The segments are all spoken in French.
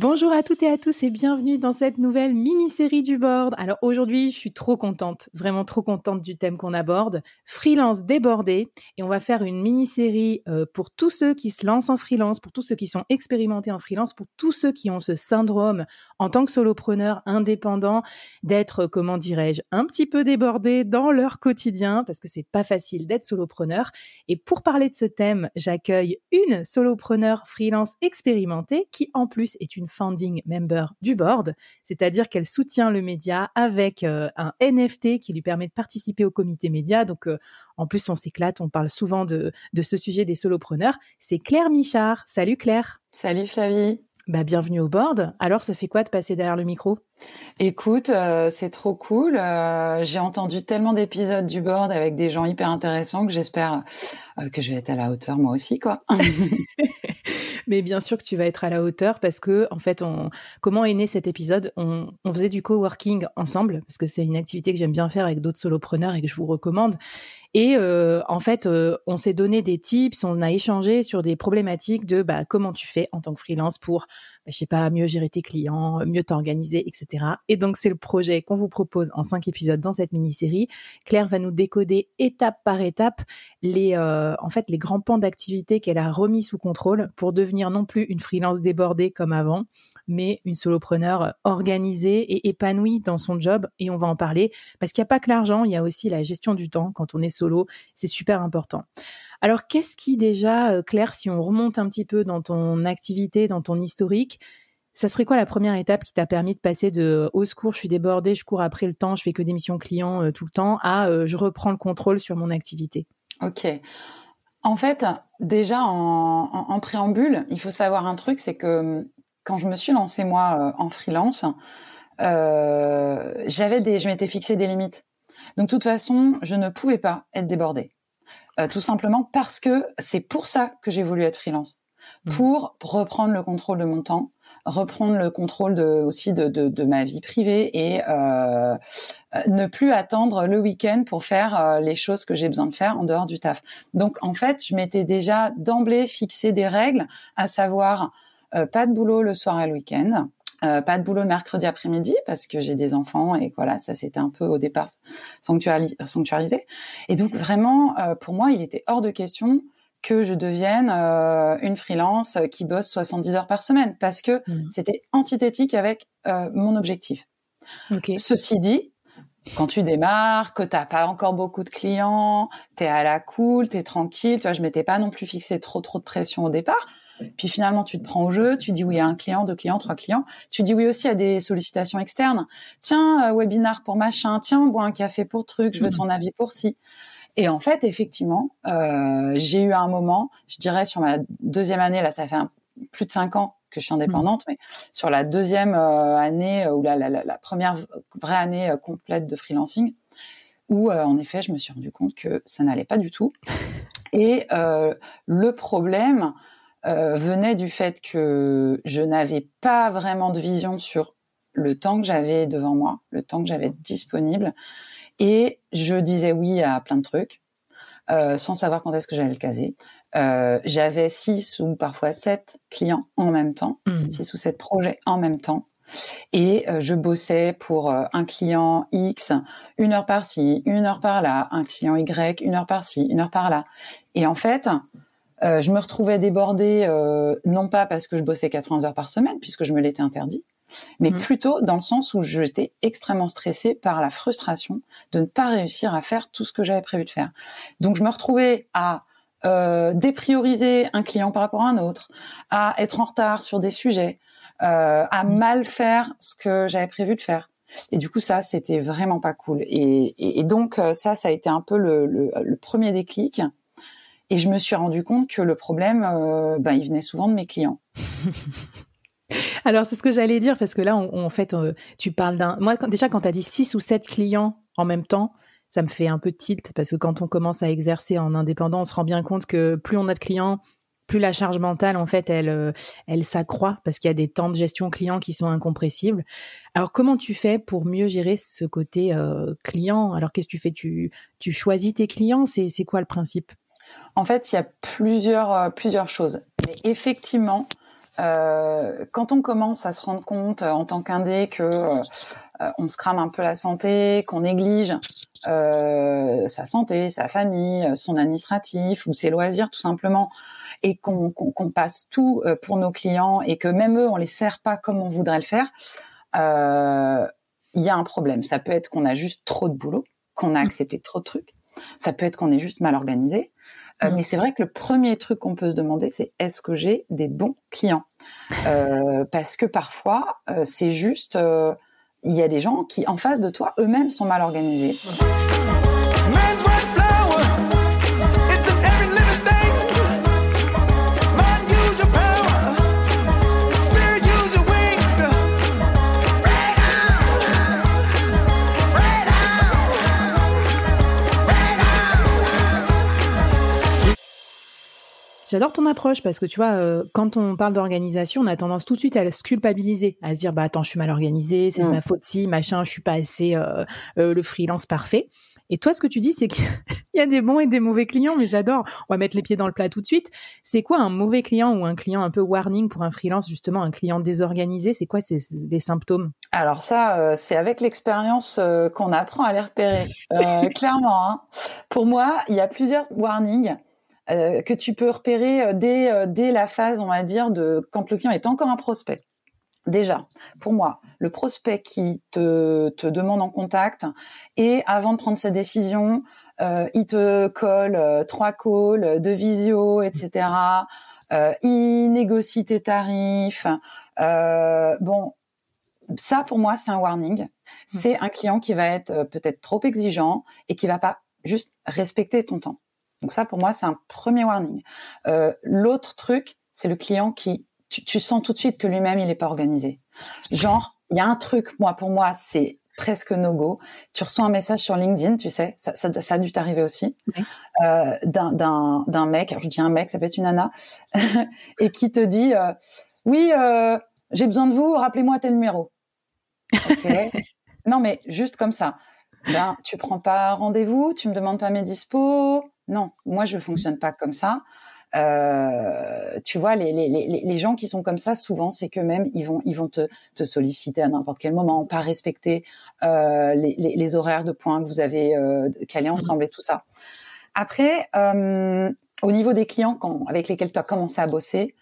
Bonjour à toutes et à tous et bienvenue dans cette nouvelle mini-série du board. Alors aujourd'hui, je suis trop contente, vraiment trop contente du thème qu'on aborde, freelance débordé. Et on va faire une mini-série euh, pour tous ceux qui se lancent en freelance, pour tous ceux qui sont expérimentés en freelance, pour tous ceux qui ont ce syndrome en tant que solopreneur indépendant d'être, comment dirais-je, un petit peu débordé dans leur quotidien parce que c'est pas facile d'être solopreneur. Et pour parler de ce thème, j'accueille une solopreneur freelance expérimentée qui en plus est une founding member du board, c'est-à-dire qu'elle soutient le média avec euh, un NFT qui lui permet de participer au comité média. Donc, euh, en plus, on s'éclate, on parle souvent de, de ce sujet des solopreneurs. C'est Claire Michard. Salut Claire. Salut Flavie. Bah, bienvenue au board. Alors, ça fait quoi de passer derrière le micro? Écoute, euh, c'est trop cool. J'ai entendu tellement d'épisodes du board avec des gens hyper intéressants que j'espère que je vais être à la hauteur moi aussi, quoi. mais bien sûr que tu vas être à la hauteur parce que, en fait, on, comment est né cet épisode? On, on, faisait du coworking ensemble parce que c'est une activité que j'aime bien faire avec d'autres solopreneurs et que je vous recommande. Et euh, en fait, euh, on s'est donné des tips, on a échangé sur des problématiques de bah, comment tu fais en tant que freelance pour, bah, je sais pas, mieux gérer tes clients, mieux t'organiser, etc. Et donc, c'est le projet qu'on vous propose en cinq épisodes dans cette mini-série. Claire va nous décoder étape par étape les, euh, en fait, les grands pans d'activité qu'elle a remis sous contrôle pour devenir non plus une freelance débordée comme avant, mais une solopreneur organisée et épanouie dans son job. Et on va en parler parce qu'il n'y a pas que l'argent, il y a aussi la gestion du temps quand on est solo. C'est super important. Alors, qu'est-ce qui déjà, euh, Claire, si on remonte un petit peu dans ton activité, dans ton historique, ça serait quoi la première étape qui t'a permis de passer de au secours, je suis débordée, je cours après le temps, je fais que des missions clients euh, tout le temps, à euh, je reprends le contrôle sur mon activité? Ok. En fait, déjà en, préambule, il faut savoir un truc, c'est que hum, quand je me suis lancée moi en freelance, euh, j'avais des, je m'étais fixé des limites. Donc, de toute façon, je ne pouvais pas être débordée. Euh, tout simplement parce que c'est pour ça que j'ai voulu être freelance. Mmh. Pour reprendre le contrôle de mon temps, reprendre le contrôle de, aussi de, de, de ma vie privée et euh, euh ne plus attendre le week-end pour faire euh, les choses que j'ai besoin de faire en dehors du taf. Donc en fait, je m'étais déjà d'emblée fixé des règles, à savoir euh, pas de boulot le soir et le week-end, euh, pas de boulot le mercredi après-midi parce que j'ai des enfants et voilà, ça c'était un peu au départ sanctuarisé. Et donc vraiment, euh, pour moi, il était hors de question que je devienne euh, une freelance qui bosse 70 heures par semaine parce que mmh. c'était antithétique avec mon objectif. Ceci dit, quand tu démarres, que t'as pas encore beaucoup de clients, t'es à la cool, t'es tranquille, tu vois, je m'étais pas non plus fixé trop trop de pression au départ. Puis finalement, tu te prends au jeu, tu dis oui à un client, deux clients, trois clients. Tu dis oui aussi à des sollicitations externes. Tiens, euh, webinar pour machin. Tiens, bois un café pour truc. Je veux mmh. ton avis pour ci. Et en fait, effectivement, euh, j'ai eu un moment, je dirais sur ma deuxième année, là, ça fait plus de cinq ans que je suis indépendante, mmh. mais sur la deuxième euh, année ou la, la, la, première vraie année complète de freelancing, où en effet, je me suis rendu compte que ça n'allait pas du tout. Et le problème, euh, venait du fait que je n'avais pas vraiment de vision sur le temps que j'avais devant moi, le temps que j'avais disponible, et je disais oui à plein de trucs euh, sans savoir quand est-ce que j'allais le caser. Euh, j'avais six ou parfois sept clients en même temps, mmh. six ou sept projets en même temps. Et je bossais pour un client X, une heure par-ci, une heure par-là, un client Y, une heure par-ci, une heure par-là. Et en fait, euh, je me retrouvais débordée, euh, non pas parce que je bossais 80 heures par semaine, puisque je me l'étais interdit, mais mmh. plutôt dans le sens où j'étais extrêmement stressée par la frustration de ne pas réussir à faire tout ce que j'avais prévu de faire. Donc je me retrouvais à euh, déprioriser un client par rapport à un autre, à être en retard sur des sujets, euh, à mmh. mal faire ce que j'avais prévu de faire. Et du coup, ça, c'était vraiment pas cool. Et, et, donc, euh, ça, ça a été un peu le, le, le, premier déclic. Et je me suis rendu compte que le problème, euh, ben, il venait souvent de mes clients. Alors, c'est ce que j'allais dire, parce que là, en fait, euh, tu parles d'un... Moi, déjà, quand tu as dit six ou sept clients en même temps, ça me fait un peu tilt, parce que quand on commence à exercer en indépendant, on se rend bien compte que plus on a de clients, plus la charge mentale, en fait, elle, euh, elle s'accroît parce qu'il y a des temps de gestion client qui sont incompressibles. Alors, comment tu fais pour mieux gérer ce côté euh, client? Alors, qu'est-ce que tu fais? Tu, tu choisis tes clients? C'est quoi le principe? En fait, il y a plusieurs, euh, plusieurs choses. Mais effectivement, euh, quand on commence à se rendre compte en tant qu'indé que on se crame un peu la santé, qu'on néglige euh, sa santé, sa famille, son administratif ou ses loisirs tout simplement, et qu'on passe tout euh, pour nos clients et que même eux on les sert pas comme on voudrait le faire, euh, il y a un problème. Ça peut être qu'on a juste trop de boulot, qu'on a mmh. accepté trop de trucs. Ça peut être qu'on est juste mal organisé. Euh, mmh. mais c'est vrai que le premier truc qu'on peut se demander, c'est est-ce que j'ai des bons clients euh, Parce que parfois, euh, c'est juste, il y a des gens qui, en face de toi, eux-mêmes sont mal organisés. J'adore ton approche parce que tu vois, euh, quand on parle d'organisation, on a tendance tout de suite à se culpabiliser, à se dire bah attends, je suis mal organisé, c'est de mm. ma faute si machin, je suis pas assez euh, euh, le freelance parfait. Et toi, ce que tu dis, c'est qu'il y a des bons et des mauvais clients, mais j'adore. On va mettre les pieds dans le plat tout de suite. C'est quoi un mauvais client ou un client un peu warning pour un freelance, justement, un client désorganisé? C'est quoi ces, des symptômes? Alors ça, c'est avec l'expérience qu'on apprend à les repérer. clairement, hein. pour moi, il y a plusieurs warnings. Euh, que tu peux repérer euh, dès, euh, dès la phase, on va dire, de quand le client est encore un prospect. Déjà, pour moi, le prospect qui te, te demande en contact et avant de prendre sa décision, euh, il te colle trois calls, deux visio, etc. Euh, il négocie tes tarifs. Euh, bon, ça pour moi c'est un warning. Mmh. C'est un client qui va être peut-être trop exigeant et qui va pas juste respecter ton temps. Donc ça, pour moi, c'est un premier warning. Euh, L'autre truc, c'est le client qui, tu, tu, sens tout de suite que lui-même, il n'est pas organisé. Genre, il y a un truc, moi, pour moi, c'est presque no-go. Tu reçois un message sur LinkedIn, tu sais, ça, ça, ça a dû t'arriver aussi, euh, d'un mec, je dis un mec, ça peut être une nana, et qui te dit, euh, oui, euh, j'ai besoin de vous, rappelez-moi tel numéro. Okay. non, mais juste comme ça. Ben, tu prends pas rendez-vous, tu me demandes pas mes dispos, non, moi je fonctionne pas comme ça. Euh, tu vois, les, les, les, les, gens qui sont comme ça, souvent, c'est que même ils vont ils vont te, te solliciter à n'importe quel moment, pas respecter euh, les, les, horaires de points que vous avez euh, calés ensemble et tout ça. Après, euh, au niveau des clients quand, avec lesquels tu as commencé à bosser,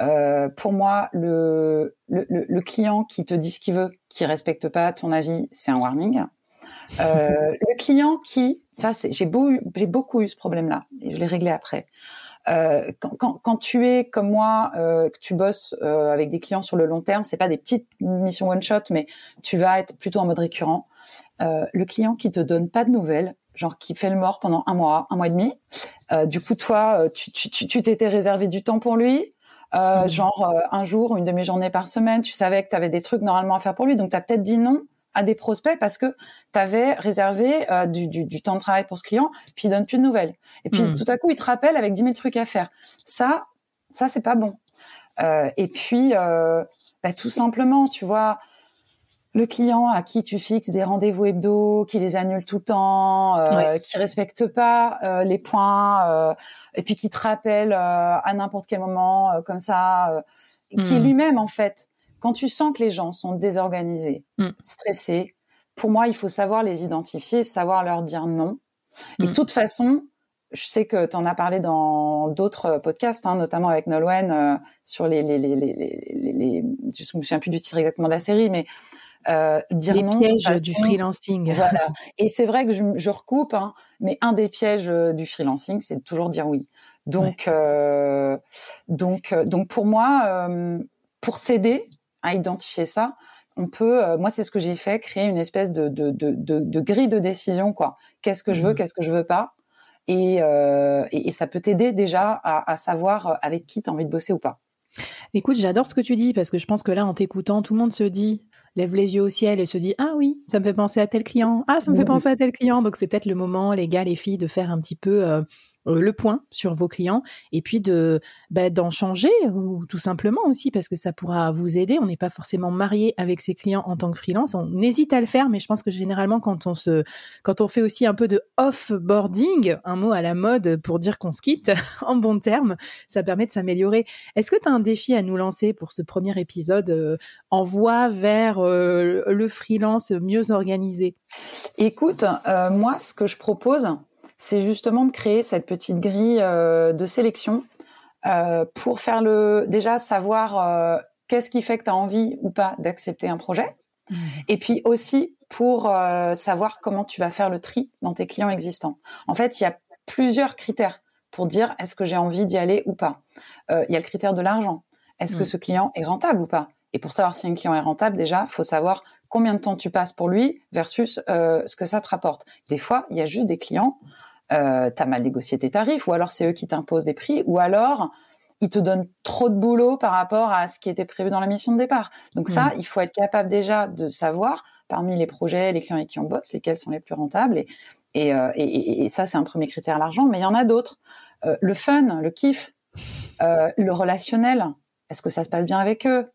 euh, pour moi, le, le, le, client qui te dit ce qu'il veut, qui respecte pas ton avis, c'est un warning. Euh, le client qui, ça, c'est, j'ai, beau, beaucoup eu ce problème-là et je l'ai réglé après. Euh, quand, quand, quand, tu es comme moi, euh, que tu bosses euh, avec des clients sur le long terme, c'est pas des petites missions one shot, mais tu vas être plutôt en mode récurrent. Euh, le client qui te donne pas de nouvelles, genre qui fait le mort pendant un mois, un mois et demi. Euh, du coup, toi, tu, tu, tu, t'étais réservé du temps pour lui. Euh, mmh. genre un jour, une demi-journée par semaine, tu savais que tu avais des trucs normalement à faire pour lui, donc tu as peut-être dit non à des prospects parce que tu avais réservé euh, du, du, du, temps de travail pour ce client, puis il donne plus de nouvelles. Et puis hmm. tout à coup, il te rappelle avec 10 000 trucs à faire. Ça, ça c'est pas bon. Euh, et puis, euh, bah, tout simplement, tu vois, le client à qui tu fixes des rendez-vous hebdo, qui les annule tout le temps, euh, qui respecte pas euh, les points, euh, et puis qui te rappelle à n'importe quel moment comme ça, qui hmm. lui-même en fait quand tu sens que les gens sont désorganisés, mm. stressés, pour moi, il faut savoir les identifier, savoir leur dire non. Et de mm. toute façon, je sais que tu en as parlé dans d'autres podcasts, hein, notamment avec Nolwenn sur les, les, les, les, les, je me souviens plus du titre exactement de la série, mais euh, dire les pièges du freelancing. Voilà. Et c'est vrai que je, je recoupe, hein, mais un des pièges du freelancing, c'est de toujours dire oui. Donc, euh, donc, donc pour moi, pour s'aider à identifier ça, on peut, euh, moi c'est ce que j'ai fait, créer une espèce de, de, de, de, grille de décision quoi. Qu'est-ce que je veux, mmh. qu'est-ce que je veux pas, et, euh, et, ça peut t'aider déjà à, à savoir avec qui tu as envie de bosser ou pas. Écoute, j'adore ce que tu dis parce que je pense que là, en t'écoutant, tout le monde se dit, lève les yeux au ciel et se dit ah oui, ça me fait penser à tel client, ah ça me fait mmh. penser à tel client. Donc c'est peut-être le moment, les gars, les filles, de faire un petit peu euh, euh, le point sur vos clients et puis de bah, d'en changer ou tout simplement aussi parce que ça pourra vous aider. On n'est pas forcément marié avec ses clients en tant que freelance. On hésite à le faire, mais je pense que généralement quand on se quand on fait aussi un peu de off-boarding, un mot à la mode pour dire qu'on se quitte en bon terme, ça permet de s'améliorer. Est-ce que tu as un défi à nous lancer pour ce premier épisode euh, en voie vers euh, le freelance mieux organisé? Écoute, moi ce que je propose c'est justement de créer cette petite grille euh, de sélection euh, pour faire le déjà savoir euh, qu'est-ce qui fait que tu as envie ou pas d'accepter un projet. Mmh. Et puis aussi pour savoir comment tu vas faire le tri dans tes clients existants. En fait, il y a plusieurs critères pour dire est-ce que j'ai envie d'y aller ou pas. Il y a le critère de l'argent. Est-ce que mmh. ce client est rentable ou pas? Et pour savoir si un client est rentable, déjà, faut savoir combien de temps tu passes pour lui versus ce que ça te rapporte. Des fois, il y a juste des clients euh, t'as mal négocié tes tarifs, ou alors c'est eux qui t'imposent des prix, ou alors ils te donnent trop de boulot par rapport à ce qui était prévu dans la mission de départ. Donc ça, mm. il faut être capable déjà de savoir parmi les projets, les clients avec qui on bosse, lesquels sont les plus rentables. Et, et, euh, et, et ça, c'est un premier critère, l'argent. Mais il y en a d'autres. Euh, le fun, le kiff, euh, le relationnel. Est-ce que ça se passe bien avec eux?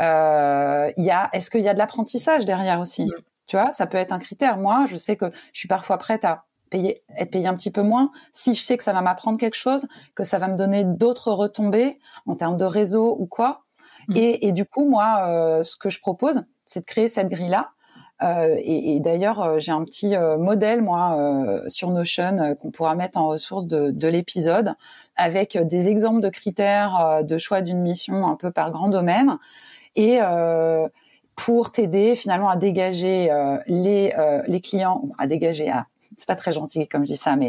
Y a, Est-ce qu'il y a de l'apprentissage derrière aussi? Mm. Tu vois, ça peut être un critère. Moi, je sais que je suis parfois prête à payer, être payé un petit peu moins, si je sais que ça va m'apprendre quelque chose, que ça va me donner d'autres retombées en termes de réseau ou quoi. Mmh. Et, et, du coup, moi, euh, ce que je propose, c'est de créer cette grille-là. Euh, et, et d'ailleurs, euh, j'ai un petit euh, modèle, moi, euh, sur Notion qu'on pourra mettre en ressource de, de l'épisode, avec des exemples de critères de choix d'une mission un peu par grand domaine. Et pour t'aider finalement à dégager les, les clients, à dégager, à c'est pas très gentil comme je dis ça, mais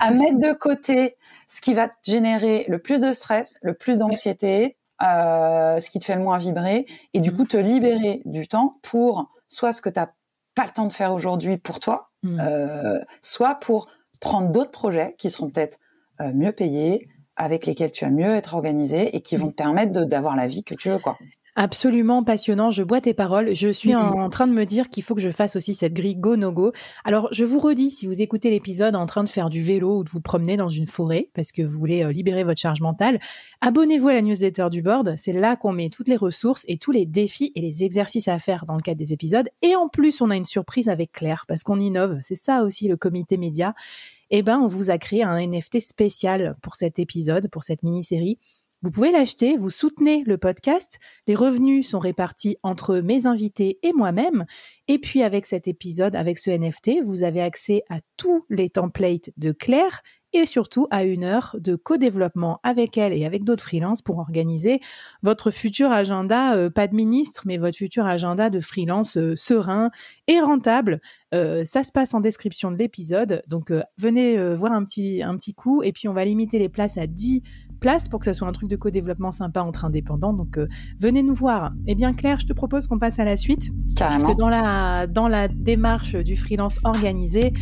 à mettre de côté ce qui va te générer le plus de stress, le plus d'anxiété, euh, ce qui te fait le moins vibrer, et du mm. coup te libérer du temps pour soit ce que tu n'as pas le temps de faire aujourd'hui pour toi, mm. euh, soit pour prendre d'autres projets qui seront peut-être euh, mieux payés, avec lesquels tu vas mieux être organisé et qui vont te permettre d'avoir la vie que tu veux, quoi. Absolument passionnant. Je bois tes paroles. Je suis en, train de me dire qu'il faut que je fasse aussi cette grille go no go. Alors, je vous redis, si vous écoutez l'épisode en train de faire du vélo ou de vous promener dans une forêt parce que vous voulez euh, libérer votre charge mentale, abonnez-vous à la newsletter du board. C'est là qu'on met toutes les ressources et tous les défis et les exercices à faire dans le cadre des épisodes. Et en plus, on a une surprise avec Claire parce qu'on innove. C'est ça aussi le comité média. Eh ben, on vous a créé un NFT spécial pour cet épisode, pour cette mini-série vous pouvez l'acheter, vous soutenez le podcast, les revenus sont répartis entre mes invités et moi-même, et puis avec cet épisode, avec ce NFT, vous avez accès à tous les templates de Claire et surtout à une heure de co-développement avec elle et avec d'autres freelances pour organiser votre futur agenda, euh, pas de ministre, mais votre futur agenda de freelance euh, serein et rentable. Euh, ça se passe en description de l'épisode, donc venez voir un petit, un petit coup. Et puis on va limiter les places à 10 place pour que ce soit un truc de co-développement sympa entre indépendants. Donc euh, venez nous voir. Eh bien Claire, je te propose qu'on passe à la suite. Carrément. Parce que dans la, dans la démarche du freelance organisé,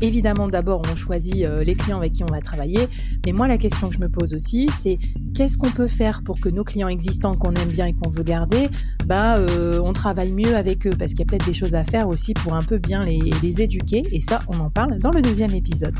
évidemment d'abord on choisit euh, les clients avec qui on va travailler. Mais moi la question que je me pose aussi, c'est qu'est-ce qu'on peut faire pour que nos clients existants qu'on aime bien et qu'on veut garder, bah euh, on travaille mieux avec eux? Parce qu'il y a peut-être des choses à faire aussi pour un peu bien les, les éduquer. Et ça, on en parle dans le deuxième épisode.